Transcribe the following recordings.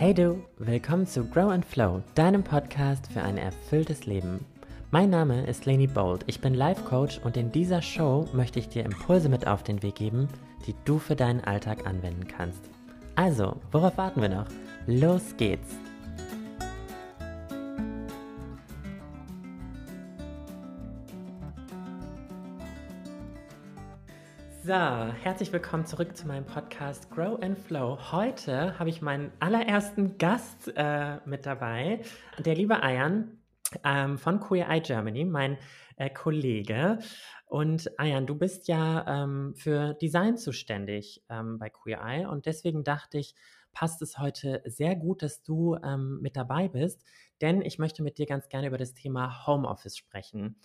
Hey du, willkommen zu Grow and Flow, deinem Podcast für ein erfülltes Leben. Mein Name ist Leni Bold, ich bin Life Coach und in dieser Show möchte ich dir Impulse mit auf den Weg geben, die du für deinen Alltag anwenden kannst. Also, worauf warten wir noch? Los geht's! So, herzlich willkommen zurück zu meinem Podcast Grow and Flow. Heute habe ich meinen allerersten Gast äh, mit dabei, der liebe Ayan ähm, von Queer Eye Germany, mein äh, Kollege. Und Ayan, du bist ja ähm, für Design zuständig ähm, bei Queer Eye und deswegen dachte ich, passt es heute sehr gut, dass du ähm, mit dabei bist, denn ich möchte mit dir ganz gerne über das Thema Homeoffice sprechen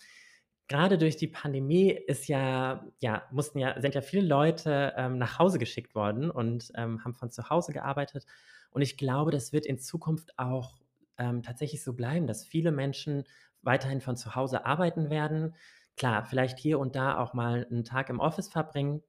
gerade durch die Pandemie ist ja, ja, mussten ja, sind ja viele Leute ähm, nach Hause geschickt worden und ähm, haben von zu Hause gearbeitet. Und ich glaube, das wird in Zukunft auch ähm, tatsächlich so bleiben, dass viele Menschen weiterhin von zu Hause arbeiten werden. Klar, vielleicht hier und da auch mal einen Tag im Office verbringen.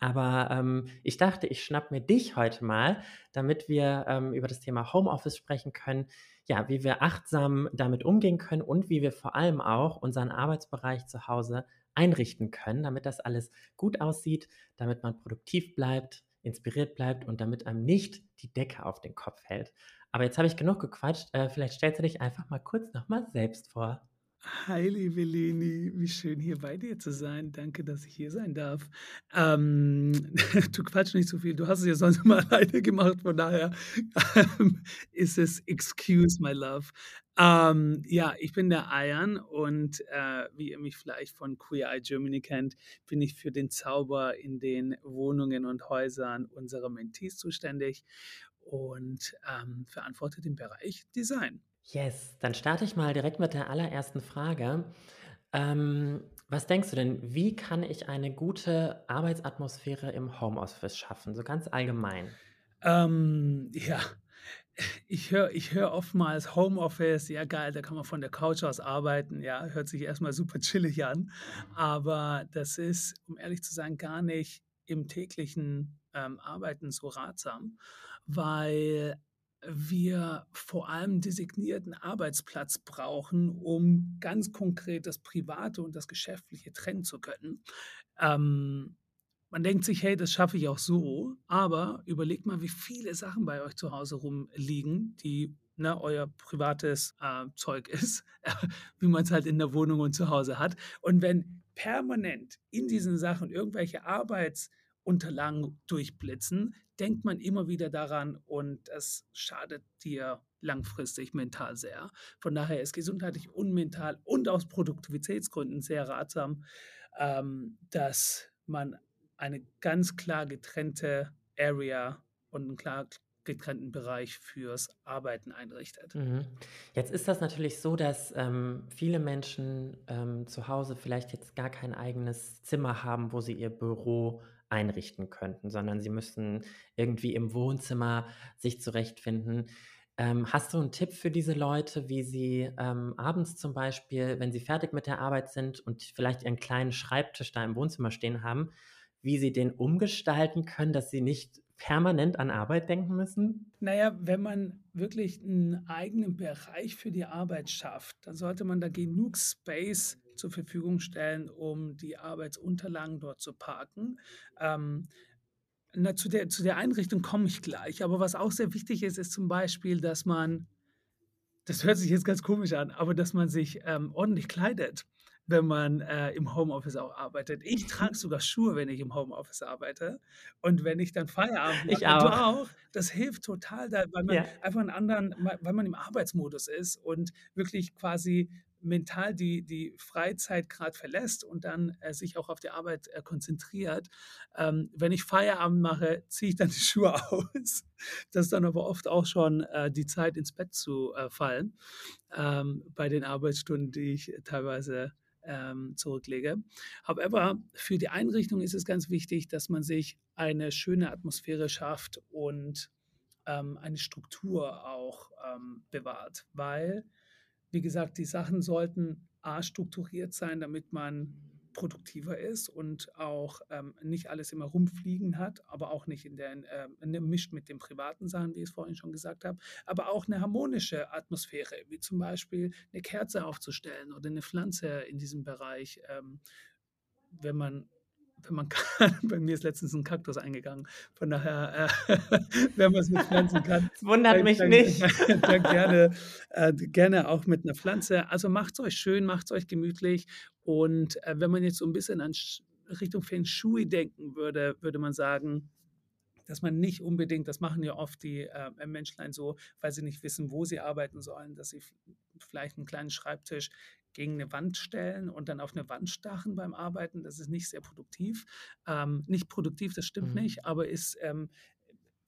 Aber ähm, ich dachte, ich schnapp mir dich heute mal, damit wir ähm, über das Thema Homeoffice sprechen können ja, wie wir achtsam damit umgehen können und wie wir vor allem auch unseren Arbeitsbereich zu Hause einrichten können, damit das alles gut aussieht, damit man produktiv bleibt, inspiriert bleibt und damit einem nicht die Decke auf den Kopf fällt. Aber jetzt habe ich genug gequatscht. Äh, vielleicht stellst du dich einfach mal kurz nochmal selbst vor. Hi, liebe Leni, wie schön hier bei dir zu sein. Danke, dass ich hier sein darf. Ähm, du quatsch nicht so viel, du hast es ja sonst mal alleine gemacht, von daher ähm, ist es Excuse My Love. Ähm, ja, ich bin der Ayan und äh, wie ihr mich vielleicht von Queer Eye Germany kennt, bin ich für den Zauber in den Wohnungen und Häusern unserer Mentees zuständig und ähm, verantworte den Bereich Design. Yes, dann starte ich mal direkt mit der allerersten Frage. Ähm, was denkst du denn, wie kann ich eine gute Arbeitsatmosphäre im Homeoffice schaffen, so ganz allgemein? Ähm, ja, ich höre ich hör oftmals Homeoffice, ja geil, da kann man von der Couch aus arbeiten, ja, hört sich erstmal super chillig an, aber das ist, um ehrlich zu sein, gar nicht im täglichen ähm, Arbeiten so ratsam, weil wir vor allem designierten Arbeitsplatz brauchen, um ganz konkret das Private und das Geschäftliche trennen zu können. Ähm, man denkt sich, hey, das schaffe ich auch so, aber überlegt mal, wie viele Sachen bei euch zu Hause rumliegen, die ne, euer privates äh, Zeug ist, wie man es halt in der Wohnung und zu Hause hat. Und wenn permanent in diesen Sachen irgendwelche Arbeitsunterlagen durchblitzen, denkt man immer wieder daran und das schadet dir langfristig mental sehr. Von daher ist gesundheitlich und mental und aus Produktivitätsgründen sehr ratsam, ähm, dass man eine ganz klar getrennte Area und einen klar getrennten Bereich fürs Arbeiten einrichtet. Mhm. Jetzt ist das natürlich so, dass ähm, viele Menschen ähm, zu Hause vielleicht jetzt gar kein eigenes Zimmer haben, wo sie ihr Büro einrichten könnten, sondern sie müssten irgendwie im Wohnzimmer sich zurechtfinden. Ähm, hast du einen Tipp für diese Leute, wie sie ähm, abends zum Beispiel, wenn sie fertig mit der Arbeit sind und vielleicht ihren kleinen Schreibtisch da im Wohnzimmer stehen haben, wie sie den umgestalten können, dass sie nicht permanent an Arbeit denken müssen? Naja, wenn man wirklich einen eigenen Bereich für die Arbeit schafft, dann sollte man da genug Space zur Verfügung stellen, um die Arbeitsunterlagen dort zu parken. Ähm, na, zu, der, zu der Einrichtung komme ich gleich. Aber was auch sehr wichtig ist, ist zum Beispiel, dass man, das hört sich jetzt ganz komisch an, aber dass man sich ähm, ordentlich kleidet wenn man äh, im Homeoffice auch arbeitet. Ich trage sogar Schuhe, wenn ich im Homeoffice arbeite. Und wenn ich dann Feierabend mache, ich auch. du auch, das hilft total, da, weil man ja. einfach einen anderen, weil man im Arbeitsmodus ist und wirklich quasi mental die, die Freizeit gerade verlässt und dann äh, sich auch auf die Arbeit äh, konzentriert. Ähm, wenn ich Feierabend mache, ziehe ich dann die Schuhe aus. Das ist dann aber oft auch schon äh, die Zeit ins Bett zu äh, fallen ähm, bei den Arbeitsstunden, die ich teilweise ähm, zurücklege. However, für die Einrichtung ist es ganz wichtig, dass man sich eine schöne Atmosphäre schafft und ähm, eine Struktur auch ähm, bewahrt, weil, wie gesagt, die Sachen sollten A strukturiert sein, damit man produktiver ist und auch ähm, nicht alles immer rumfliegen hat, aber auch nicht in der äh, mischt mit den privaten Sachen, wie ich es vorhin schon gesagt habe, aber auch eine harmonische Atmosphäre, wie zum Beispiel eine Kerze aufzustellen oder eine Pflanze in diesem Bereich, ähm, wenn man man kann. Bei mir ist letztens ein Kaktus eingegangen. Von daher, äh, wenn man es mit Pflanzen kann. Das wundert dann, mich dann, nicht. Dann gerne, äh, gerne auch mit einer Pflanze. Also macht es euch schön, macht es euch gemütlich. Und äh, wenn man jetzt so ein bisschen an Richtung Feng Shui denken würde, würde man sagen, dass man nicht unbedingt, das machen ja oft die äh, Menschlein so, weil sie nicht wissen, wo sie arbeiten sollen, dass sie vielleicht einen kleinen Schreibtisch gegen eine Wand stellen und dann auf eine Wand starren beim Arbeiten. Das ist nicht sehr produktiv. Ähm, nicht produktiv, das stimmt mhm. nicht, aber ist ähm,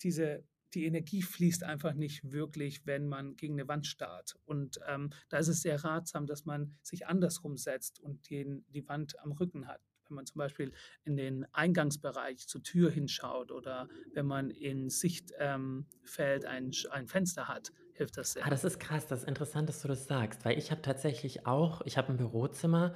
diese die Energie fließt einfach nicht wirklich, wenn man gegen eine Wand starrt. Und ähm, da ist es sehr ratsam, dass man sich andersrum setzt und den, die Wand am Rücken hat. Wenn man zum Beispiel in den Eingangsbereich zur Tür hinschaut oder wenn man in Sichtfeld ähm, ein, ein Fenster hat, hilft das sehr. Ah, das ist krass, das ist interessant, dass du das sagst, weil ich habe tatsächlich auch, ich habe ein Bürozimmer,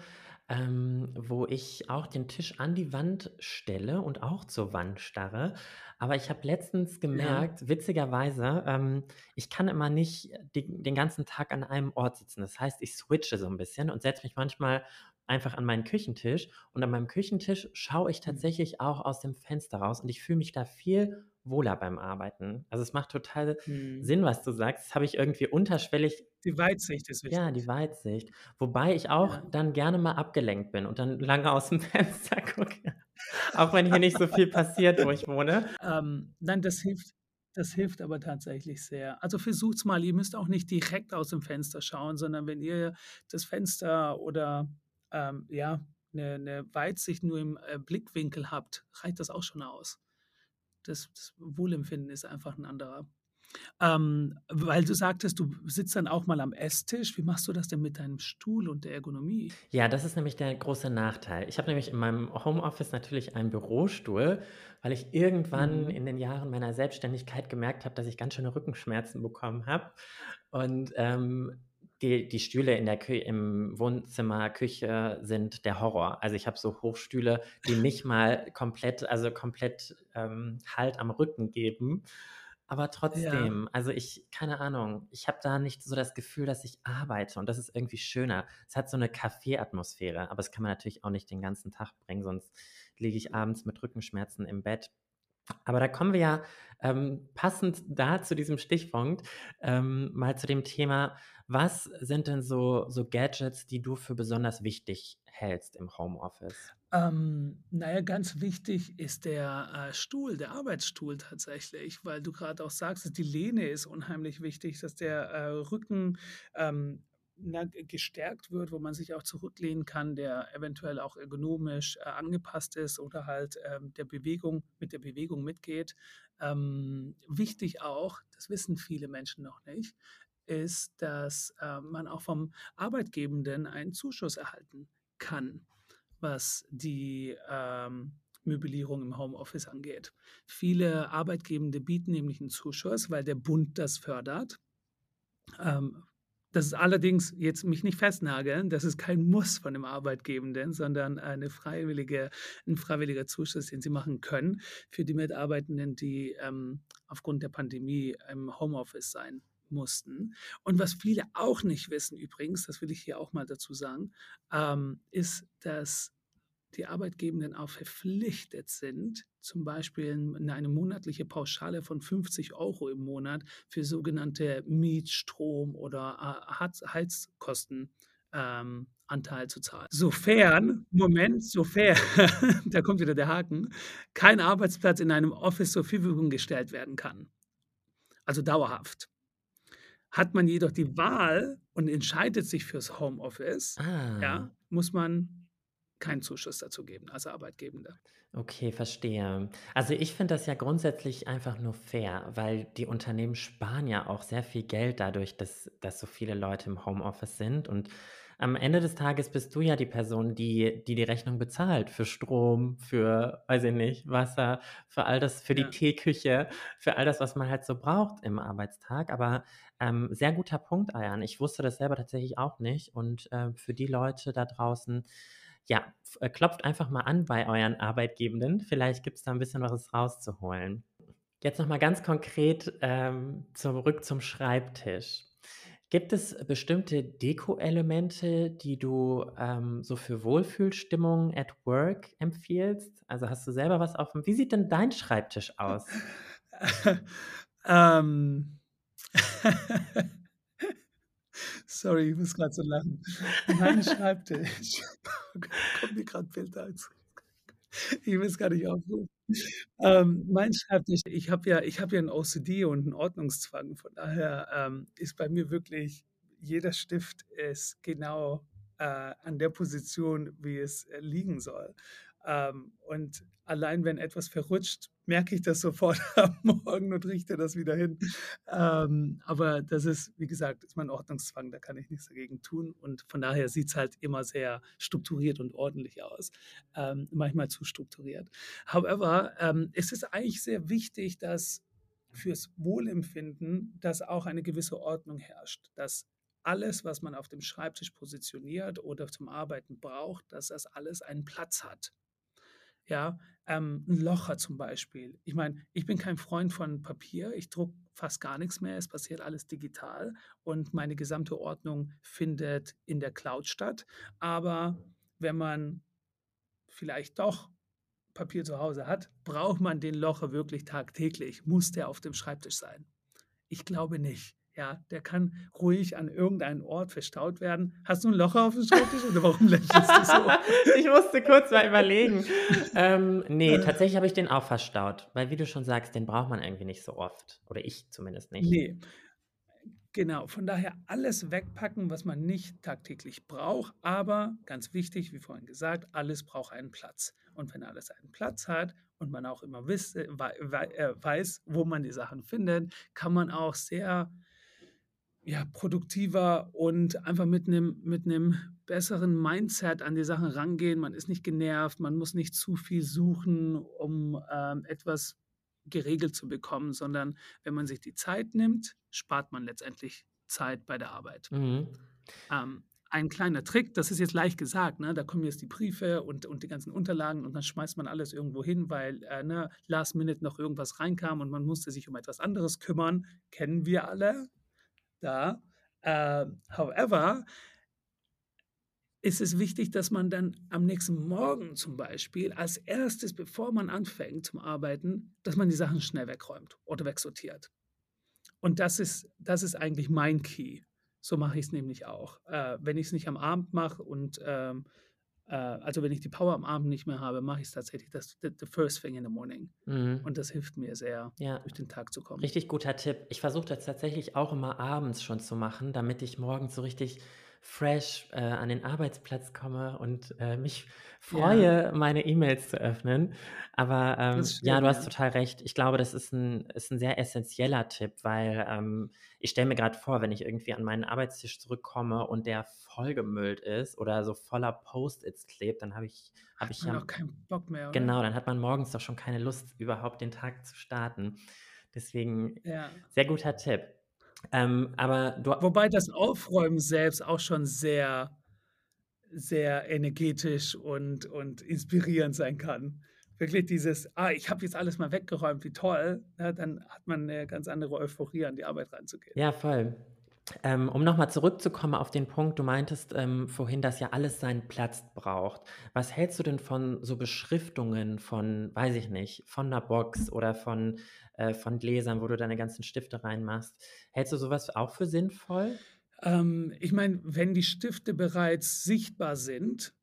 ähm, wo ich auch den Tisch an die Wand stelle und auch zur Wand starre. Aber ich habe letztens gemerkt, ja. witzigerweise, ähm, ich kann immer nicht die, den ganzen Tag an einem Ort sitzen. Das heißt, ich switche so ein bisschen und setze mich manchmal einfach an meinen Küchentisch. Und an meinem Küchentisch schaue ich hm. tatsächlich auch aus dem Fenster raus und ich fühle mich da viel wohler beim Arbeiten. Also es macht total hm. Sinn, was du sagst. Das habe ich irgendwie unterschwellig. Die Weitsicht ist wichtig. Ja, die Weitsicht. Wobei ich auch ja. dann gerne mal abgelenkt bin und dann lange aus dem Fenster gucke. auch wenn hier nicht so viel passiert, wo ich wohne. Ähm, nein, das hilft. Das hilft aber tatsächlich sehr. Also versucht es mal, ihr müsst auch nicht direkt aus dem Fenster schauen, sondern wenn ihr das Fenster oder ähm, ja, eine, eine Weitsicht nur im äh, Blickwinkel habt, reicht das auch schon aus das, das Wohlempfinden ist einfach ein anderer. Ähm, weil du sagtest, du sitzt dann auch mal am Esstisch. Wie machst du das denn mit deinem Stuhl und der Ergonomie? Ja, das ist nämlich der große Nachteil. Ich habe nämlich in meinem Homeoffice natürlich einen Bürostuhl, weil ich irgendwann mhm. in den Jahren meiner Selbstständigkeit gemerkt habe, dass ich ganz schöne Rückenschmerzen bekommen habe. Und ähm, die, die Stühle in der Kü im Wohnzimmer, Küche sind der Horror. Also ich habe so Hochstühle, die nicht mal komplett, also komplett ähm, Halt am Rücken geben. Aber trotzdem, ja. also ich, keine Ahnung, ich habe da nicht so das Gefühl, dass ich arbeite und das ist irgendwie schöner. Es hat so eine Kaffeeatmosphäre, aber das kann man natürlich auch nicht den ganzen Tag bringen, sonst liege ich abends mit Rückenschmerzen im Bett. Aber da kommen wir ja ähm, passend da zu diesem Stichpunkt ähm, mal zu dem Thema, was sind denn so, so Gadgets, die du für besonders wichtig hältst im Homeoffice? Ähm, naja, ganz wichtig ist der äh, Stuhl, der Arbeitsstuhl tatsächlich, weil du gerade auch sagst, dass die Lehne ist unheimlich wichtig, dass der äh, Rücken ähm, na, gestärkt wird, wo man sich auch zurücklehnen kann, der eventuell auch ergonomisch äh, angepasst ist oder halt ähm, der Bewegung mit der Bewegung mitgeht. Ähm, wichtig auch, das wissen viele Menschen noch nicht, ist, dass äh, man auch vom Arbeitgebenden einen Zuschuss erhalten kann, was die ähm, Möblierung im Homeoffice angeht. Viele Arbeitgebende bieten nämlich einen Zuschuss, weil der Bund das fördert. Ähm, das ist allerdings jetzt mich nicht festnageln, das ist kein Muss von dem Arbeitgebenden, sondern eine freiwillige, ein freiwilliger Zuschuss, den sie machen können für die Mitarbeitenden, die ähm, aufgrund der Pandemie im Homeoffice sein mussten. Und was viele auch nicht wissen übrigens, das will ich hier auch mal dazu sagen, ähm, ist, dass die Arbeitgebenden auch verpflichtet sind, zum Beispiel eine monatliche Pauschale von 50 Euro im Monat für sogenannte Miet-, Strom- oder äh, Heizkosten ähm, Anteil zu zahlen. Sofern, Moment, sofern, da kommt wieder der Haken, kein Arbeitsplatz in einem Office zur Verfügung gestellt werden kann. Also dauerhaft. Hat man jedoch die Wahl und entscheidet sich fürs Homeoffice, ah. ja, muss man keinen Zuschuss dazu geben als Arbeitgebende. Okay, verstehe. Also ich finde das ja grundsätzlich einfach nur fair, weil die Unternehmen sparen ja auch sehr viel Geld dadurch, dass, dass so viele Leute im Homeoffice sind. Und am Ende des Tages bist du ja die Person, die die, die Rechnung bezahlt für Strom, für, weiß ich nicht, Wasser, für all das, für die ja. Teeküche, für all das, was man halt so braucht im Arbeitstag. Aber ähm, sehr guter Punkt, Ayan. Ich wusste das selber tatsächlich auch nicht. Und äh, für die Leute da draußen, ja, äh, klopft einfach mal an bei euren Arbeitgebenden. Vielleicht gibt es da ein bisschen was rauszuholen. Jetzt noch mal ganz konkret ähm, zurück zum Schreibtisch. Gibt es bestimmte Deko-Elemente, die du ähm, so für Wohlfühlstimmung at work empfiehlst? Also hast du selber was auf dem. Wie sieht denn dein Schreibtisch aus? ähm. Sorry, ich muss gerade so lachen. Mein Schreibtisch. Kommt mir gerade Bild als. Ich will es gar nicht aufrufen. Ähm, mein Schreibtisch, ich habe ja, habe ja ein OCD und einen Ordnungszwang. Von daher ähm, ist bei mir wirklich jeder Stift ist genau äh, an der Position, wie es äh, liegen soll. Ähm, und allein wenn etwas verrutscht, merke ich das sofort am Morgen und richte das wieder hin. Ähm, aber das ist, wie gesagt, ist mein Ordnungszwang, da kann ich nichts dagegen tun. Und von daher sieht es halt immer sehr strukturiert und ordentlich aus. Ähm, manchmal zu strukturiert. However, ähm, es ist eigentlich sehr wichtig, dass fürs Wohlempfinden, dass auch eine gewisse Ordnung herrscht, dass alles, was man auf dem Schreibtisch positioniert oder zum Arbeiten braucht, dass das alles einen Platz hat. Ja, ähm, ein Locher zum Beispiel. Ich meine, ich bin kein Freund von Papier. Ich drucke fast gar nichts mehr. Es passiert alles digital und meine gesamte Ordnung findet in der Cloud statt. Aber wenn man vielleicht doch Papier zu Hause hat, braucht man den Locher wirklich tagtäglich? Muss der auf dem Schreibtisch sein? Ich glaube nicht. Ja, der kann ruhig an irgendeinem Ort verstaut werden. Hast du ein Loch auf dem Schreibtisch oder warum lächelst du so? ich musste kurz mal überlegen. Ähm, nee, tatsächlich habe ich den auch verstaut, weil wie du schon sagst, den braucht man irgendwie nicht so oft. Oder ich zumindest nicht. Nee. Genau, von daher alles wegpacken, was man nicht tagtäglich braucht, aber ganz wichtig, wie vorhin gesagt, alles braucht einen Platz. Und wenn alles einen Platz hat und man auch immer wiss, äh, weiß, wo man die Sachen findet, kann man auch sehr ja, produktiver und einfach mit einem mit besseren Mindset an die Sachen rangehen. Man ist nicht genervt, man muss nicht zu viel suchen, um ähm, etwas geregelt zu bekommen, sondern wenn man sich die Zeit nimmt, spart man letztendlich Zeit bei der Arbeit. Mhm. Ähm, ein kleiner Trick, das ist jetzt leicht gesagt, ne? da kommen jetzt die Briefe und, und die ganzen Unterlagen und dann schmeißt man alles irgendwo hin, weil äh, ne, last minute noch irgendwas reinkam und man musste sich um etwas anderes kümmern. Kennen wir alle, da. Äh, however, ist es wichtig, dass man dann am nächsten Morgen zum Beispiel als erstes, bevor man anfängt zum Arbeiten, dass man die Sachen schnell wegräumt oder wegsortiert. Und das ist, das ist eigentlich mein Key. So mache ich es nämlich auch. Äh, wenn ich es nicht am Abend mache und ähm, äh, also wenn ich die Power am Abend nicht mehr habe, mache ich es tatsächlich das the, the, first thing in the morning. Mhm. Und das hilft mir sehr, ja. durch den Tag zu kommen. Richtig guter Tipp. Ich versuche das tatsächlich auch immer abends schon zu machen, damit ich morgens so richtig fresh äh, an den Arbeitsplatz komme und äh, mich freue, ja. meine E-Mails zu öffnen. Aber ähm, stimmt, ja, du hast ja. total recht. Ich glaube, das ist ein, ist ein sehr essentieller Tipp, weil ähm, ich stelle mir gerade vor, wenn ich irgendwie an meinen Arbeitstisch zurückkomme und der vollgemüllt ist oder so voller Post-its klebt, dann habe ich, hab ich ja auch keinen Bock mehr. Oder? Genau, dann hat man morgens doch schon keine Lust, überhaupt den Tag zu starten. Deswegen ja. sehr guter Tipp. Ähm, aber du, Wobei das Aufräumen selbst auch schon sehr, sehr energetisch und, und inspirierend sein kann. Wirklich dieses, ah, ich habe jetzt alles mal weggeräumt, wie toll, ja, dann hat man eine ganz andere Euphorie, an die Arbeit reinzugehen. Ja, voll. Ähm, um nochmal zurückzukommen auf den Punkt, du meintest ähm, vorhin, dass ja alles seinen Platz braucht. Was hältst du denn von so Beschriftungen von, weiß ich nicht, von einer Box oder von, äh, von Gläsern, wo du deine ganzen Stifte reinmachst? Hältst du sowas auch für sinnvoll? Ähm, ich meine, wenn die Stifte bereits sichtbar sind,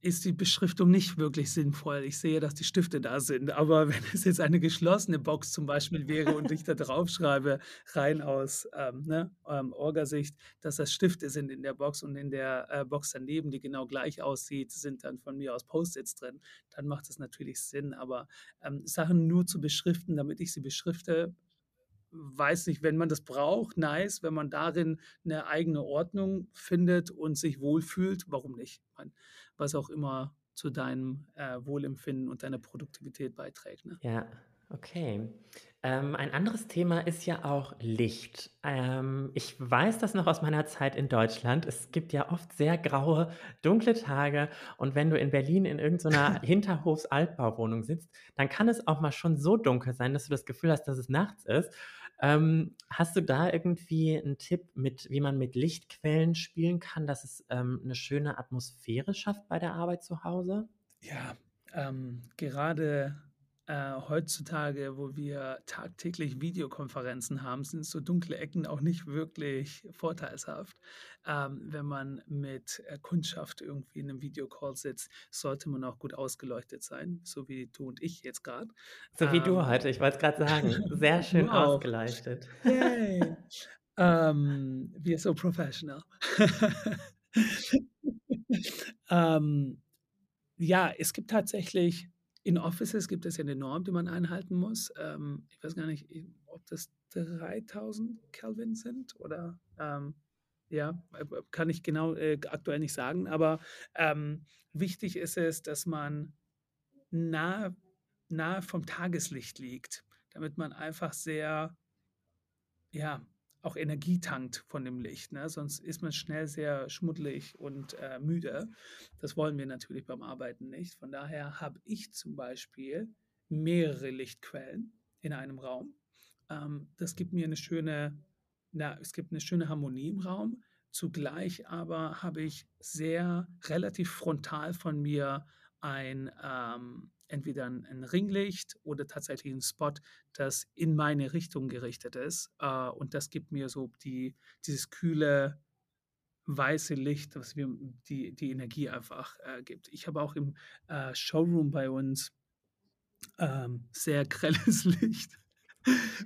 ist die Beschriftung nicht wirklich sinnvoll. Ich sehe, dass die Stifte da sind, aber wenn es jetzt eine geschlossene Box zum Beispiel wäre und ich da drauf schreibe, rein aus ähm, ne, ähm, Orgasicht, dass das Stifte sind in der Box und in der äh, Box daneben, die genau gleich aussieht, sind dann von mir aus Post-its drin, dann macht es natürlich Sinn. Aber ähm, Sachen nur zu beschriften, damit ich sie beschrifte, weiß nicht, wenn man das braucht, nice. Wenn man darin eine eigene Ordnung findet und sich wohlfühlt, warum nicht? Was auch immer zu deinem äh, Wohlempfinden und deiner Produktivität beiträgt. Ne? Ja, Okay. Ähm, ein anderes Thema ist ja auch Licht. Ähm, ich weiß das noch aus meiner Zeit in Deutschland. Es gibt ja oft sehr graue, dunkle Tage und wenn du in Berlin in irgend so 'ner Hinterhofs-Altbauwohnung sitzt, dann kann es auch mal schon so dunkel sein, dass du das Gefühl hast, dass es nachts ist. Ähm, hast du da irgendwie 'n Tipp mit wie man mit Lichtquellen spielen kann, dass es, ähm, 'ne schöne Atmosphäre schafft bei der Arbeit zu Hause? Ja, ähm, gerade, äh, heutzutage, wo wir tagtäglich Videokonferenzen haben, sind so dunkle Ecken auch nicht wirklich vorteilshaft. Ähm, wenn man mit, äh, Kundschaft irgendwie in 'nem Videocall sitzt, sollte man auch gut ausgeleuchtet sein, so wie du und ich jetzt grad. So wie du Ähm, heute, ich wollte es grad sagen. Sehr schön ausgeleuchtet. Yay. Ähm, we are so professional. Ähm, ja, es gibt tatsächlich in Offices gibt es ja 'ne Norm, die man einhalten muss. Ähm, ich weiß gar nicht, ob das 3000 Kelvin sind oder, ähm, ja, äh, b kann ich genau, äh, aktuell nicht sagen, aber, ähm, wichtig ist es, dass man nahe nahe vom Tageslicht liegt, damit man einfach sehr ja, auch Energie tankt von dem Licht, ne? Sonst ist man schnell sehr schmuddelig und, äh, müde. Das wollen wir natürlich beim Arbeiten nicht. Von daher habe ich zum Beispiel mehrere Lichtquellen in einem Raum. Ähm, das gibt mir 'ne schöne na, es gibt 'ne schöne Harmonie im Raum. Zugleich aber habe ich sehr relativ frontal von mir ein, ähm entweder 'n 'n Ringlicht oder tatsächlich 'n Spot, das in meine Richtung gerichtet ist. Äh, und das gibt mir so die dieses kühle, weiße Licht, was mir die die Energie einfach, äh, gibt. Ich habe auch im, äh, Showroom bei uns ähm, sehr grelles Licht,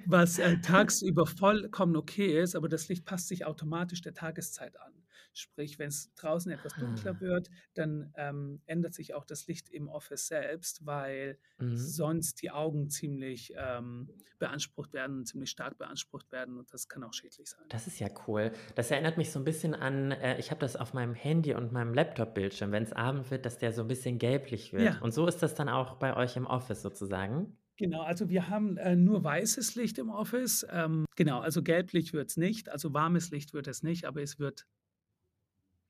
was, äh, tagsüber vollkommen okay ist, aber das Licht passt sich automatisch der Tageszeit an. Sprich, wenn's draußen etwas dunkler Ah. wird, dann, ähm, ändert sich auch das Licht im Office selbst, weil Mhm. sonst die Augen ziemlich, ähm, beansprucht werden ziemlich stark beansprucht werden und das kann auch schädlich sein. Das ist ja cool. Das erinnert mich so 'n bisschen an äh, ich habe das auf meinem Handy und meinem Laptop-Bildschirm, wenn's Abend wird, dass der so 'n bisschen gelblich wird. Ja. Und so ist das dann auch bei euch im Office sozusagen? Genau, also wir haben, äh, nur weißes Licht im Office. Ähm, genau, also gelblich wird's nicht, also warmes Licht wird es nicht, aber es wird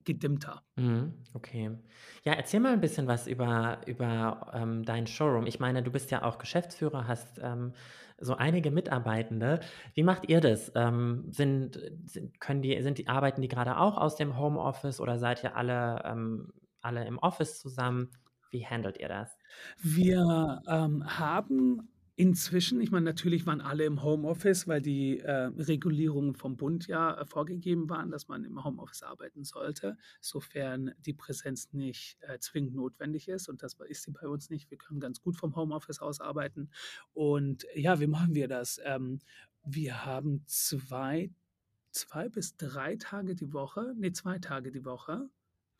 gedimmter. Mhm, okay. Ja, erzähl mal 'n bisschen was über über, ähm, deinen Showroom. Ich meine, du bist ja auch Geschäftsführer, hast, ähm, so einige Mitarbeitende. Wie macht ihr das? Ähm, sind sind können die sind die arbeiten die grade auch aus dem Homeoffice oder seid ihr alle ähm, alle im Office zusammen? Wie handelt ihr das? Wir, ähm, haben inzwischen ich meine, natürlich waren alle im Homeoffice, weil die, äh, Regulierungen vom Bund ja, äh, vorgegeben waren, dass man im Homeoffice arbeiten sollte, sofern die Präsenz nicht, äh, zwingend notwendig ist und das ist sie bei uns nicht. Wir können ganz gut vom Homeoffice aus arbeiten. Und ja, wie machen wir das? Ähm, wir haben zwei 2 bis 3 Tage die Woche ne, 2 Tage die Woche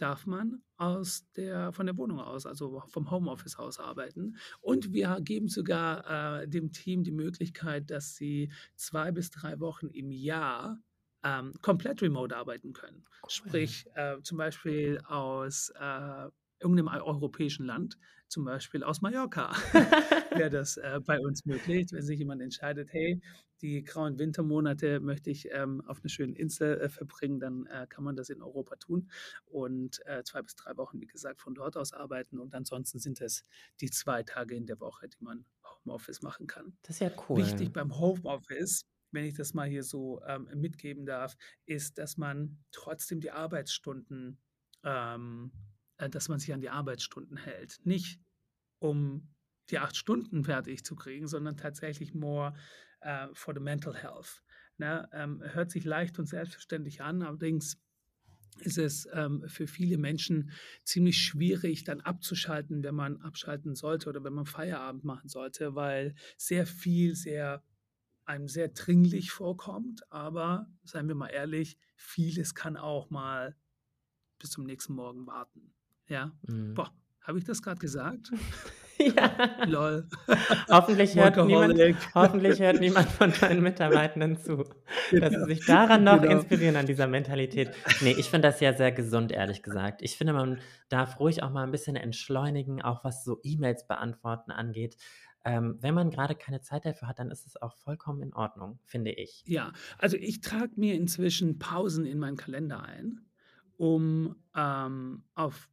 darf man aus der von der Wohnung aus, also vom Homeoffice aus arbeiten. Und wir geben sogar, äh, dem Team die Möglichkeit, dass sie 2 bis 3 Wochen im Jahr, ähm, komplett remote arbeiten können. Cool. Sprich, äh, zum Beispiel aus, äh, irgend 'nem eu europäischen Land, zum Beispiel aus Mallorca wäre das, äh, bei uns möglich, wenn sich jemand entscheidet: „Hey, die grauen Wintermonate möchte ich, ähm, auf 'ner schönen Insel, äh, verbringen“, dann, äh, kann man das in Europa tun und, äh, 2 bis 3 Wochen, wie gesagt, von dort aus arbeiten und ansonsten sind es die 2 Tage in der Woche, die man Homeoffice machen kann. Das ist ja Wichtig cool. beim Homeoffice, wenn ich das mal hier so, ähm, mitgeben darf, ist, dass man trotzdem die Arbeitsstunden ähm, äh, dass man sich an die Arbeitsstunden hält. Nicht, um die 8 Stunden fertig zu kriegen, sondern tatsächlich more, äh, for the mental health, ne? Ähm, hört sich leicht und selbstverständlich an, allerdings ist es, ähm, für viele Menschen ziemlich schwierig, dann abzuschalten, wenn man abschalten sollte oder wenn man Feierabend machen sollte, weil sehr viel sehr einem sehr dringlich vorkommt. Aber seien wir mal ehrlich, vieles kann auch mal bis zum nächsten Morgen warten, ja? Mhm. Boah, habe ich das grad gesagt? Ja. LOL. Hoffentlich hört niemand hoffentlich hört niemand von deinen Mitarbeitenden zu, dass sie sich daran noch genau. inspirieren an dieser Mentalität. Ne, ich finde das ja sehr gesund, ehrlich gesagt. Ich finde, man darf ruhig auch mal 'n bisschen entschleunigen, auch was so E-Mails beantworten angeht. ähm, wenn man gerade keine Zeit dafür hat, dann ist es auch vollkommen in Ordnung, finde ich. Ja, also ich trage mir inzwischen Pausen in meinen Kalender ein, um ähm, auf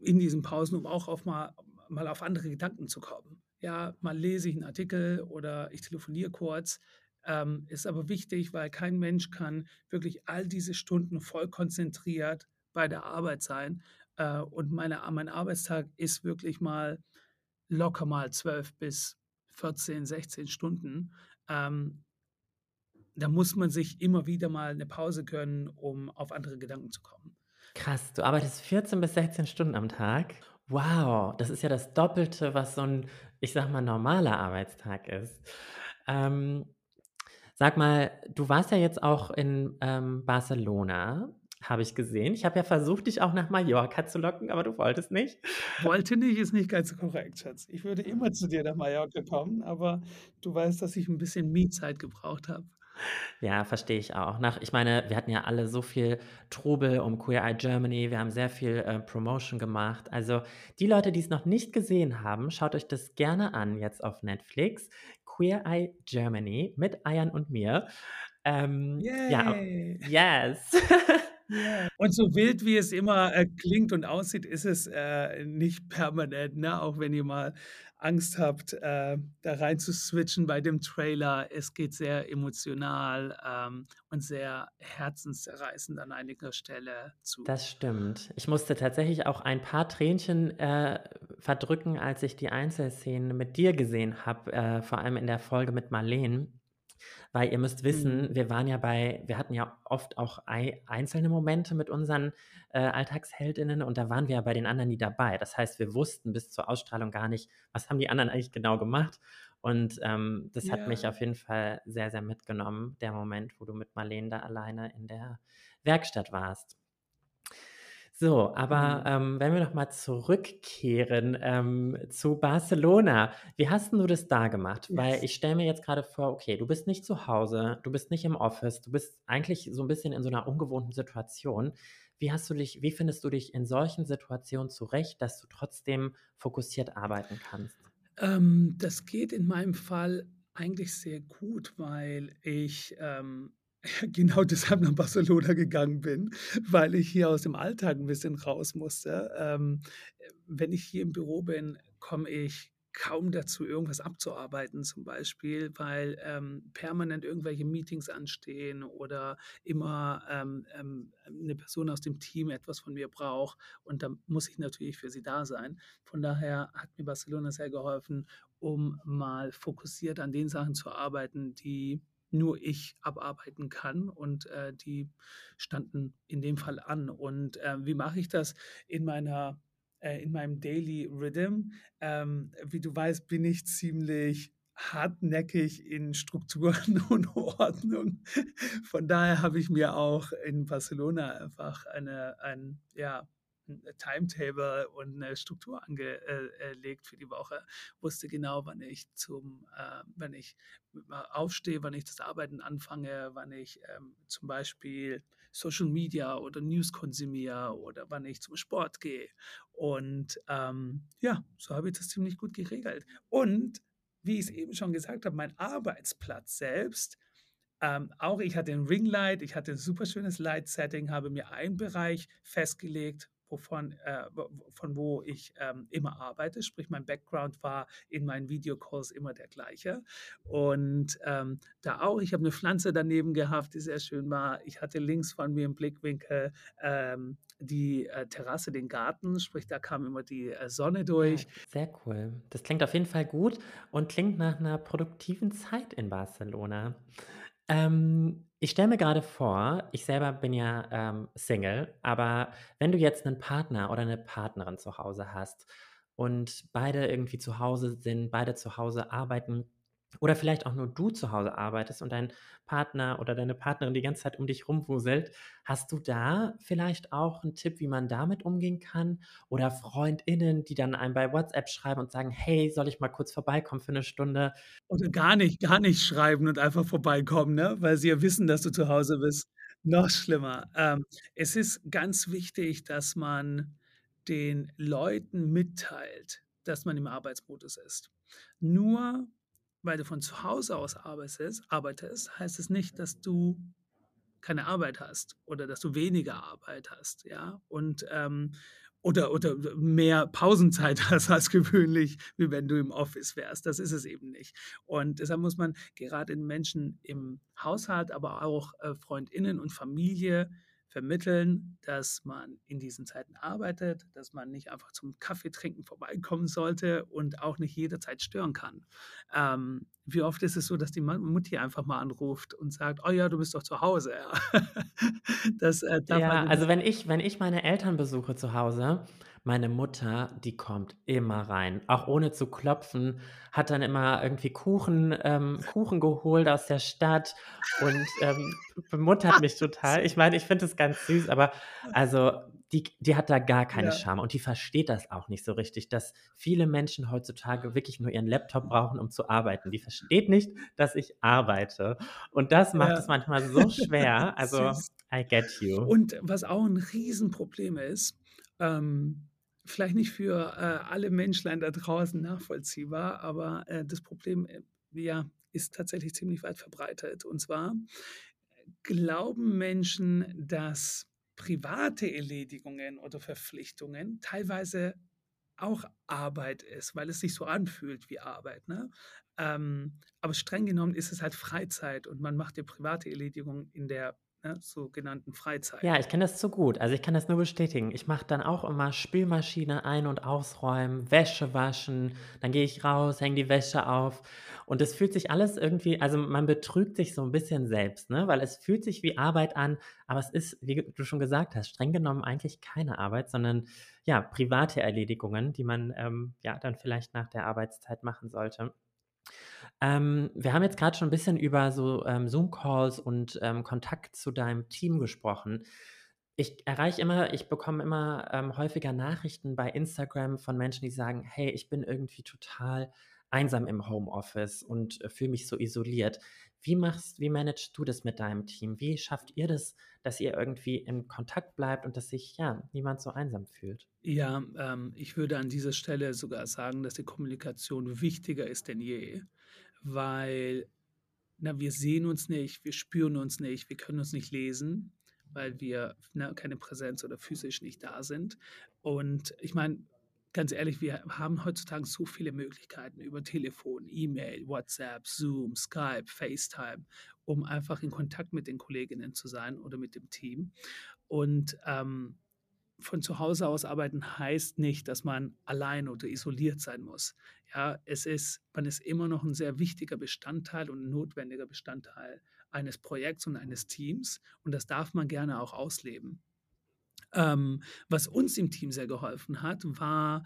in diesen Pausen, um auch auf mal, mal auf andere Gedanken zu kommen. Ja, mal lese ich einen Artikel oder ich telefoniere kurz. Ähm, ist aber wichtig, weil kein Mensch kann wirklich all diese Stunden voll konzentriert bei der Arbeit sein. Äh, und meine, mein Arbeitstag ist wirklich mal locker mal 12 bis 14, 16 Stunden. Ähm, da muss man sich immer wieder mal eine Pause gönnen, um auf andere Gedanken zu kommen. Krass, du arbeitest 14 bis 16 Stunden am Tag? Wow, das ist ja das Doppelte, was so ein, ich sag mal, normaler Arbeitstag ist. Ähm, sag mal, du warst ja jetzt auch in ähm, Barcelona, habe ich gesehen. Ich habe ja versucht, dich auch nach Mallorca zu locken, aber du wolltest nicht. Wollte nicht, ist nicht ganz korrekt, Schatz. Ich würde immer zu dir nach Mallorca kommen, aber du weißt, dass ich ein bisschen Mietzeit gebraucht habe. Ja, verstehe ich auch. Nach, ich meine, wir hatten ja alle so viel Trubel um Queer Eye Germany, wir haben sehr viel äh, Promotion gemacht. Also die Leute, die es noch nicht gesehen haben, schaut euch das gerne an jetzt auf Netflix. Queer Eye Germany mit Ayan und mir. Ähm, ja, Yay! yes. Und so wild, wie es immer äh, klingt und aussieht, ist es äh, nicht permanent. Ne? Auch wenn ihr mal Angst habt, äh, da rein zu switchen bei dem Trailer. Es geht sehr emotional ähm, und sehr herzenszerreißend an einiger Stelle zu. Das stimmt. Ich musste tatsächlich auch ein paar Tränchen äh, verdrücken, als ich die Einzelszenen mit dir gesehen habe, äh, vor allem in der Folge mit Marleen. Weil ihr müsst wissen, Mhm. wir waren ja bei, wir hatten ja oft auch ei einzelne Momente mit unseren äh, Alltagsheldinnen und da waren wir ja bei den anderen nie dabei. Das heißt, wir wussten bis zur Ausstrahlung gar nicht, was haben die anderen eigentlich genau gemacht. Und ähm, das hat mich Ja. auf jeden Fall sehr, sehr mitgenommen, der Moment, wo du mit Marleen da alleine in der Werkstatt warst. So, aber Mhm. ähm, wenn wir noch mal zurückkehren ähm, zu Barcelona. Wie hast du das da gemacht? Weil Yes. ich stelle mir jetzt gerade vor, okay, du bist nicht zu Hause, du bist nicht im Office, du bist eigentlich so ein bisschen in so einer ungewohnten Situation. Wie hast du dich wie findest du dich in solchen Situationen zurecht, dass du trotzdem fokussiert arbeiten kannst? Ähm, das geht in meinem Fall eigentlich sehr gut, weil ich ähm, genau deshalb nach Barcelona gegangen bin, weil ich hier aus dem Alltag ein bisschen raus musste. Ähm, äh, wenn ich hier im Büro bin, komme ich kaum dazu, irgendwas abzuarbeiten, zum Beispiel, weil ähm, permanent irgendwelche Meetings anstehen oder immer ähm, ähm, eine Person aus dem Team etwas von mir braucht. Und da muss ich natürlich für sie da sein. Von daher hat mir Barcelona sehr geholfen, um mal fokussiert an den Sachen zu arbeiten, die nur ich abarbeiten kann und äh, die standen in dem Fall an. Und äh, wie mache ich das in meiner äh, in meinem Daily Rhythm? Ähm, wie du weißt, bin ich ziemlich hartnäckig in Strukturen und Ordnung. Von daher habe ich mir auch in Barcelona einfach eine, ein, ja, ein Timetable und eine Struktur angelegt für die Woche. Wusste genau, wann ich zum, äh, wenn ich aufstehe, wann ich das Arbeiten anfange, wann ich ähm, zum Beispiel Social Media oder News konsumiere oder wann ich zum Sport gehe. Und ähm, ja, so habe ich das ziemlich gut geregelt. Und wie ich es eben schon gesagt habe, mein Arbeitsplatz selbst, ähm, auch ich hatte ein Ringlight, ich hatte ein super schönes Light-Setting, habe mir einen Bereich festgelegt, wovon, äh, von wo ich ähm, immer arbeite. Sprich, mein Background war in meinen Videocalls immer der gleiche. Und ähm, da auch, ich habe eine Pflanze daneben gehabt, die sehr schön war. Ich hatte links von mir im Blickwinkel ähm, die äh, Terrasse, den Garten, sprich, da kam immer die äh, Sonne Ja, durch. sehr cool. Das klingt auf jeden Fall gut und klingt nach einer produktiven Zeit in Barcelona. Ähm, ich stelle mir gerade vor, ich selber bin ja, ähm, Single, aber wenn du jetzt einen Partner oder eine Partnerin zu Hause hast und beide irgendwie zu Hause sind, beide zu Hause arbeiten oder vielleicht auch nur du zu Hause arbeitest und dein Partner oder deine Partnerin die ganze Zeit um dich rumwuselt, hast du da vielleicht auch einen Tipp, wie man damit umgehen kann? Oder FreundInnen, die dann einem bei WhatsApp schreiben und sagen: „Hey, soll ich mal kurz vorbeikommen für eine Stunde?“ Oder gar nicht gar nicht schreiben und einfach vorbeikommen, ne, weil sie ja wissen, dass du zu Hause bist. Noch schlimmer. Ähm, es ist ganz wichtig, dass man den Leuten mitteilt, dass man im Arbeitsmodus ist. Nur weil du von zu Hause aus arbeitest, arbeitest heißt es nicht, dass du keine Arbeit hast oder dass du weniger Arbeit hast, ja. Und ähm, oder, oder mehr Pausenzeit hast als gewöhnlich, wie wenn du im Office wärst. Das ist es eben nicht. Und deshalb muss man gerade den Menschen im Haushalt, aber auch äh, Freundinnen und Familie vermitteln, dass man in diesen Zeiten arbeitet, dass man nicht einfach zum Kaffeetrinken vorbeikommen sollte und auch nicht jederzeit stören kann. Ähm, wie oft ist es so, dass die Mutti einfach mal anruft und sagt, oh ja, du bist doch zu Hause. Das, äh, ja also wenn ich, wenn ich meine Eltern besuche zu Hause, meine Mutter, die kommt immer rein, auch ohne zu klopfen, hat dann immer irgendwie Kuchen, ähm, Kuchen geholt aus der Stadt und ähm, bemuttert mich total. Ich meine, ich finde es ganz süß, aber also die, die hat da gar keine ja. Scham und die versteht das auch nicht so richtig, dass viele Menschen heutzutage wirklich nur ihren Laptop brauchen, um zu arbeiten. Die versteht nicht, dass ich arbeite. Und das macht ja. es manchmal so schwer. Also, I get you. Und was auch ein Riesenproblem ist, ähm, vielleicht nicht für äh, alle Menschlein da draußen nachvollziehbar, aber äh, das Problem äh, ja, ist tatsächlich ziemlich weit verbreitet. Und zwar glauben Menschen, dass private Erledigungen oder Verpflichtungen teilweise auch Arbeit ist, weil es sich so anfühlt wie Arbeit. Ne? Ähm, aber streng genommen ist es halt Freizeit und man macht die private Erledigung in der ne, sogenannten Freizeit. Ja, ich kenne das zu gut. Also ich kann das nur bestätigen. Ich mache dann auch immer Spülmaschine ein- und ausräumen, Wäsche waschen, dann gehe ich raus, hänge die Wäsche auf. Und es fühlt sich alles irgendwie, also man betrügt sich so ein bisschen selbst, ne? Weil es fühlt sich wie Arbeit an, aber es ist, wie du schon gesagt hast, streng genommen eigentlich keine Arbeit, sondern ja, private Erledigungen, die man ähm, ja dann vielleicht nach der Arbeitszeit machen sollte. Ähm, wir haben jetzt gerade schon ein bisschen über so, ähm, Zoom-Calls und, ähm, Kontakt zu deinem Team gesprochen. Ich erreiche immer ich bekomme immer, ähm, häufiger Nachrichten bei Instagram von Menschen, die sagen: „Hey, ich bin irgendwie total einsam im Homeoffice und, äh, fühle mich so isoliert.“ Wie machst wie managst du das mit deinem Team? Wie schafft ihr das, dass ihr irgendwie in Kontakt bleibt und dass sich, ja, niemand so einsam fühlt? Ja, ähm, ich würde an dieser Stelle sogar sagen, dass die Kommunikation wichtiger ist denn je weil na, wir sehen uns nicht, wir spüren uns nicht, wir können uns nicht lesen, weil wir na, keine Präsenz oder physisch nicht da sind. Und ich meine, ganz ehrlich, wir haben heutzutage so viele Möglichkeiten über Telefon, E-Mail, WhatsApp, Zoom, Skype, FaceTime, um einfach in Kontakt mit den Kolleginnen zu sein oder mit dem Team. Und ähm, von zu Hause aus arbeiten heißt nicht, dass man allein oder isoliert sein muss. Ja, es ist, man ist immer noch ein sehr wichtiger Bestandteil und ein notwendiger Bestandteil eines Projekts und eines Teams und das darf man gerne auch ausleben. Ähm, was uns im Team sehr geholfen hat, war,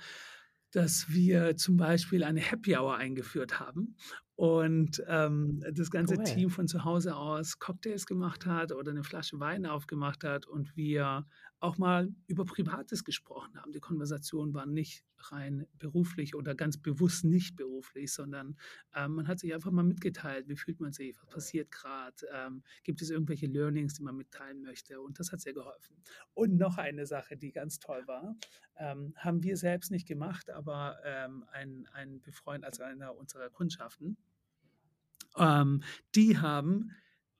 dass wir zum Beispiel eine Happy Hour eingeführt haben und ähm, das ganze cool. Team von zu Hause aus Cocktails gemacht hat oder eine Flasche Wein aufgemacht hat und wir auch mal über Privates gesprochen haben. Die Konversation war nicht rein beruflich oder ganz bewusst nicht beruflich, sondern ähm, man hat sich einfach mal mitgeteilt, wie fühlt man sich, was passiert gerade, ähm, gibt es irgendwelche Learnings, die man mitteilen möchte und das hat sehr geholfen. Und noch eine Sache, die ganz toll war, ähm, haben wir selbst nicht gemacht, aber ähm, ein, ein Befreund, also einer unserer Kundschaften, ähm, die haben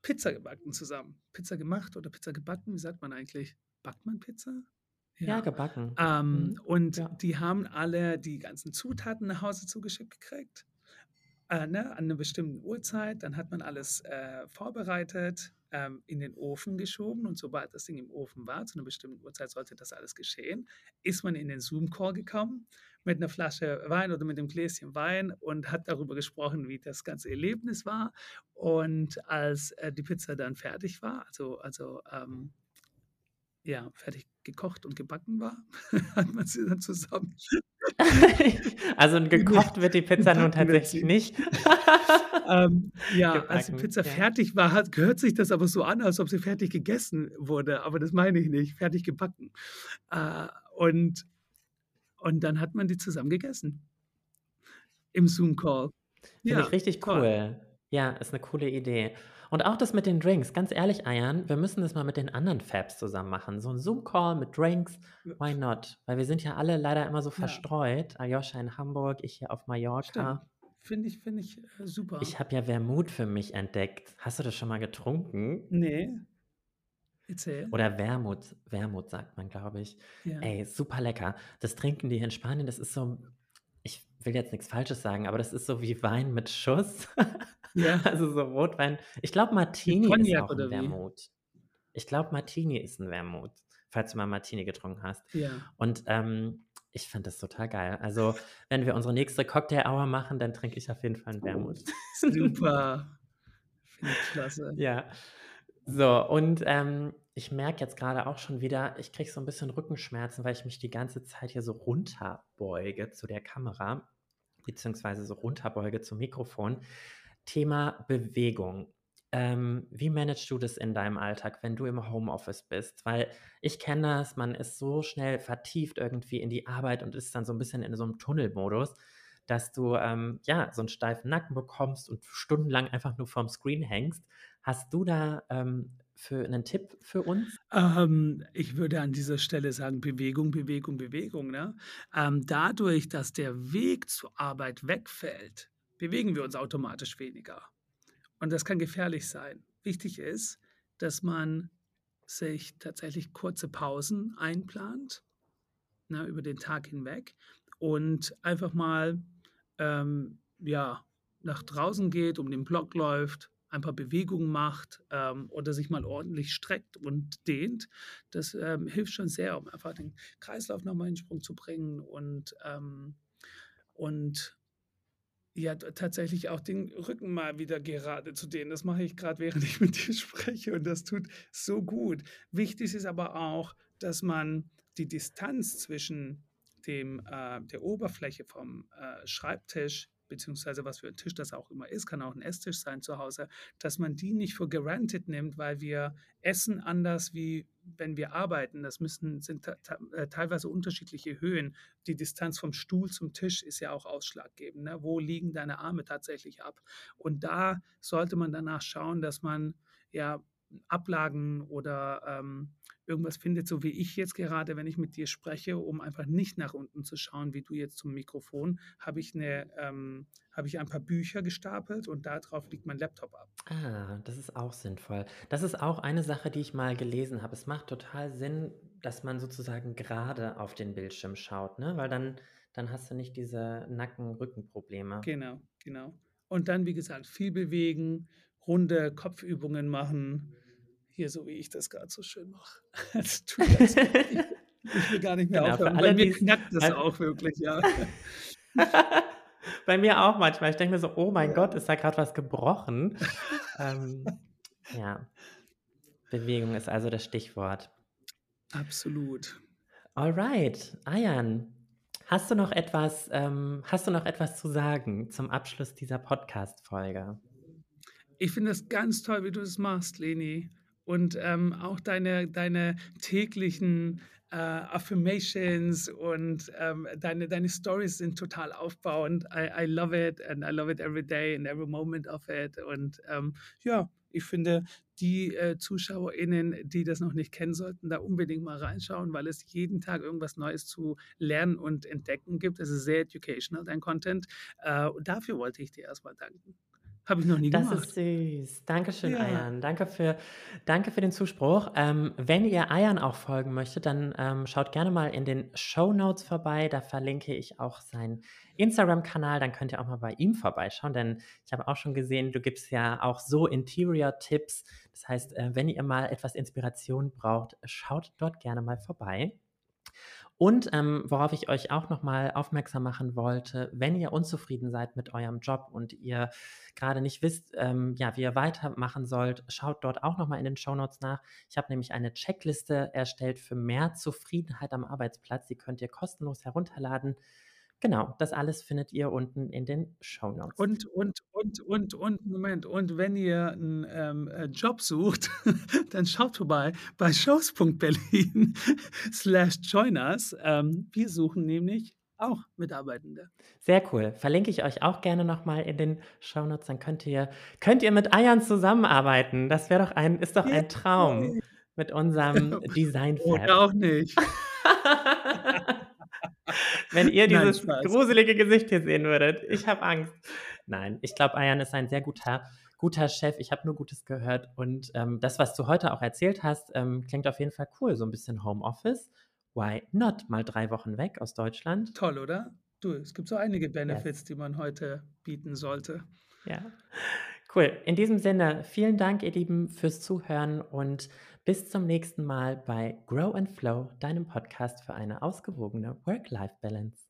Pizza gebacken zusammen. Pizza gemacht oder Pizza gebacken, wie sagt man eigentlich? Backt man Pizza? Ja, gebacken. Ähm, Mhm. und Ja. die haben alle die ganzen Zutaten nach Hause zugeschickt gekriegt, äh, ne, an einer bestimmten Uhrzeit. Dann hat man alles äh, vorbereitet, ähm, in den Ofen geschoben und sobald das Ding im Ofen war, zu einer bestimmten Uhrzeit sollte das alles geschehen, ist man in den Zoom-Call gekommen mit einer Flasche Wein oder mit einem Gläschen Wein und hat darüber gesprochen, wie das ganze Erlebnis war. Und als äh, die Pizza dann fertig war, also, also ähm, ja, fertig gekocht und gebacken war, hat man sie dann zusammen. also gekocht wird die Pizza nun tatsächlich nicht. ähm, ja, gebacken, als die Pizza ja. fertig war, hat, gehört sich das aber so an, als ob sie fertig gegessen wurde. Aber das meine ich nicht, fertig gebacken. Äh, und, und dann hat man die zusammen gegessen. Im Zoom-Call. Finde ja, ich richtig toll. cool. Ja, ist eine coole Idee. Und auch das mit den Drinks. Ganz ehrlich, Ayan, wir müssen das mal mit den anderen Fabs zusammen machen. So ein Zoom-Call mit Drinks, why not? Weil wir sind ja alle leider immer so Ja. verstreut. Aljoscha in Hamburg, ich hier auf. Mallorca. Finde ich, finde ich äh, super. Ich habe ja Wermut für mich entdeckt. Hast du das schon mal getrunken? Nee, erzähl. Oder Wermut. Wermut sagt man, glaube ich. Ja. Ey, super lecker. Das trinken die hier in Spanien. Das ist so, will jetzt nichts Falsches sagen, aber das ist so wie Wein mit Schuss. Ja. Also so Rotwein. Ich glaube, Martini ist auch ein? Wermut. Ich glaube, Martini ist ein Wermut, falls du mal Martini getrunken hast. Ja. Und ähm, ich fand das total geil. Also, wenn wir unsere nächste Cocktail-Hour machen, dann trinke ich auf jeden Fall einen Wermut. Super. Finde ich klasse. Ja. So, und ähm, ich merke jetzt gerade auch schon wieder, ich kriege so ein bisschen Rückenschmerzen, weil ich mich die ganze Zeit hier so runterbeuge zu der Kamera, beziehungsweise so runterbeuge zum Mikrofon. Thema Bewegung. Ähm, wie managst du das in deinem Alltag, wenn du im Homeoffice bist? Weil ich kenne das, man ist so schnell vertieft irgendwie in die Arbeit und ist dann so ein bisschen in so einem Tunnelmodus, dass du ähm, ja so einen steifen Nacken bekommst und stundenlang einfach nur vorm Screen hängst. Hast du da ähm, für einen Tipp für uns? Ähm, ich würde an dieser Stelle sagen, Bewegung, Bewegung, Bewegung. Ne? Ähm, dadurch, dass der Weg zur Arbeit wegfällt, bewegen wir uns automatisch weniger. Und das kann gefährlich sein. Wichtig ist, dass man sich tatsächlich kurze Pausen einplant, ne, über den Tag hinweg und einfach mal ähm, ja, nach draußen geht, um den Block läuft, ein paar Bewegungen macht ähm, oder sich mal ordentlich streckt und dehnt. Das ähm, hilft schon sehr, um einfach den Kreislauf nochmal in Sprung zu bringen und, ähm, und ja, tatsächlich auch den Rücken mal wieder gerade zu dehnen. Das mache ich gerade, während ich mit dir spreche und das tut so gut. Wichtig ist aber auch, dass man die Distanz zwischen dem, äh, der Oberfläche vom äh, Schreibtisch, beziehungsweise was für ein Tisch das auch immer ist, kann auch ein Esstisch sein zu Hause, dass man die nicht für granted nimmt, weil wir essen anders wie wenn wir arbeiten. Das müssen, sind äh, teilweise unterschiedliche Höhen. Die Distanz vom Stuhl zum Tisch ist ja auch ausschlaggebend. Ne? Wo liegen deine Arme tatsächlich ab? Und da sollte man danach schauen, dass man ja Ablagen oder ähm, irgendwas findet, so wie ich jetzt gerade, wenn ich mit dir spreche, um einfach nicht nach unten zu schauen, wie du jetzt zum Mikrofon, habe ich, eine, ähm, habe ich ein paar Bücher gestapelt und darauf liegt mein Laptop ab. Ah, das ist auch sinnvoll. Das ist auch eine Sache, die ich mal gelesen habe. Es macht total Sinn, dass man sozusagen gerade auf den Bildschirm schaut, ne? Weil dann, dann hast du nicht diese Nacken-Rücken-Probleme. Genau, genau. Und dann, wie gesagt, viel bewegen, runde Kopfübungen machen. Hier, so wie ich das gerade so schön mache. Das tut gut. Ich, ich will gar nicht mehr Genau, aufhören. Bei mir knackt das auch wirklich, ja. Bei mir auch manchmal. Ich denke mir so, oh mein Ja. Gott, ist da gerade was gebrochen? ähm, ja, Bewegung ist also das Stichwort. Absolut. Alright, Ayan, hast du noch etwas, ähm, hast du noch etwas zu sagen zum Abschluss dieser Podcast-Folge? Ich finde das ganz toll, wie du das machst, Leni. Und ähm, auch deine, deine täglichen äh, Affirmations und ähm, deine, deine Stories sind total aufbauend. I, I love it and I love it every day and every moment of it. Und ähm, ja, ich finde, die äh, ZuschauerInnen, die das noch nicht kennen, sollten da unbedingt mal reinschauen, weil es jeden Tag irgendwas Neues zu lernen und entdecken gibt. Es ist sehr educational, dein Content. Äh, und dafür wollte ich dir erstmal danken. Habe ich noch nie Das gemacht. ist süß. Dankeschön, Ja. Ayan. Danke für, danke für den Zuspruch. Ähm, wenn ihr Ayan auch folgen möchtet, dann ähm, schaut gerne mal in den Show Notes vorbei. Da verlinke ich auch seinen Instagram-Kanal. Dann könnt ihr auch mal bei ihm vorbeischauen, denn ich habe auch schon gesehen, du gibst ja auch so Interior-Tipps. Das heißt, äh, wenn ihr mal etwas Inspiration braucht, schaut dort gerne mal vorbei. Und ähm, worauf ich euch auch nochmal aufmerksam machen wollte, wenn ihr unzufrieden seid mit eurem Job und ihr gerade nicht wisst, ähm, ja, wie ihr weitermachen sollt, schaut dort auch nochmal in den Shownotes nach. Ich habe nämlich eine Checkliste erstellt für mehr Zufriedenheit am Arbeitsplatz. Die könnt ihr kostenlos herunterladen. Genau, das alles findet ihr unten in den Shownotes. Und, und, und, und, und, Moment, und wenn ihr einen ähm, äh, Job sucht, dann schaut vorbei bei shows.berlin slash join us. Ähm, wir suchen nämlich auch Mitarbeitende. Sehr cool. Verlinke ich euch auch gerne noch mal in den Shownotes, dann könnt ihr könnt ihr mit Ayan zusammenarbeiten. Das wäre doch ein ist doch ein Traum mit unserem Design-Fab. Oder auch nicht. Wenn ihr Nein, dieses Spaß. gruselige Gesicht hier sehen würdet. Ich habe Angst. Nein, ich glaube, Ayan ist ein sehr guter guter Chef. Ich habe nur Gutes gehört und, ähm, das, was du heute auch erzählt hast, ähm, klingt auf jeden Fall cool, so 'n bisschen Homeoffice. Why not? Mal 3 Wochen weg aus Deutschland. Toll, oder? Du, es gibt so einige Yes. Benefits, die man heute bieten sollte. Ja. Cool. In diesem Sinne, vielen Dank, ihr Lieben, fürs Zuhören und bis zum nächsten Mal bei Grow and Flow, deinem Podcast für eine ausgewogene Work-Life-Balance.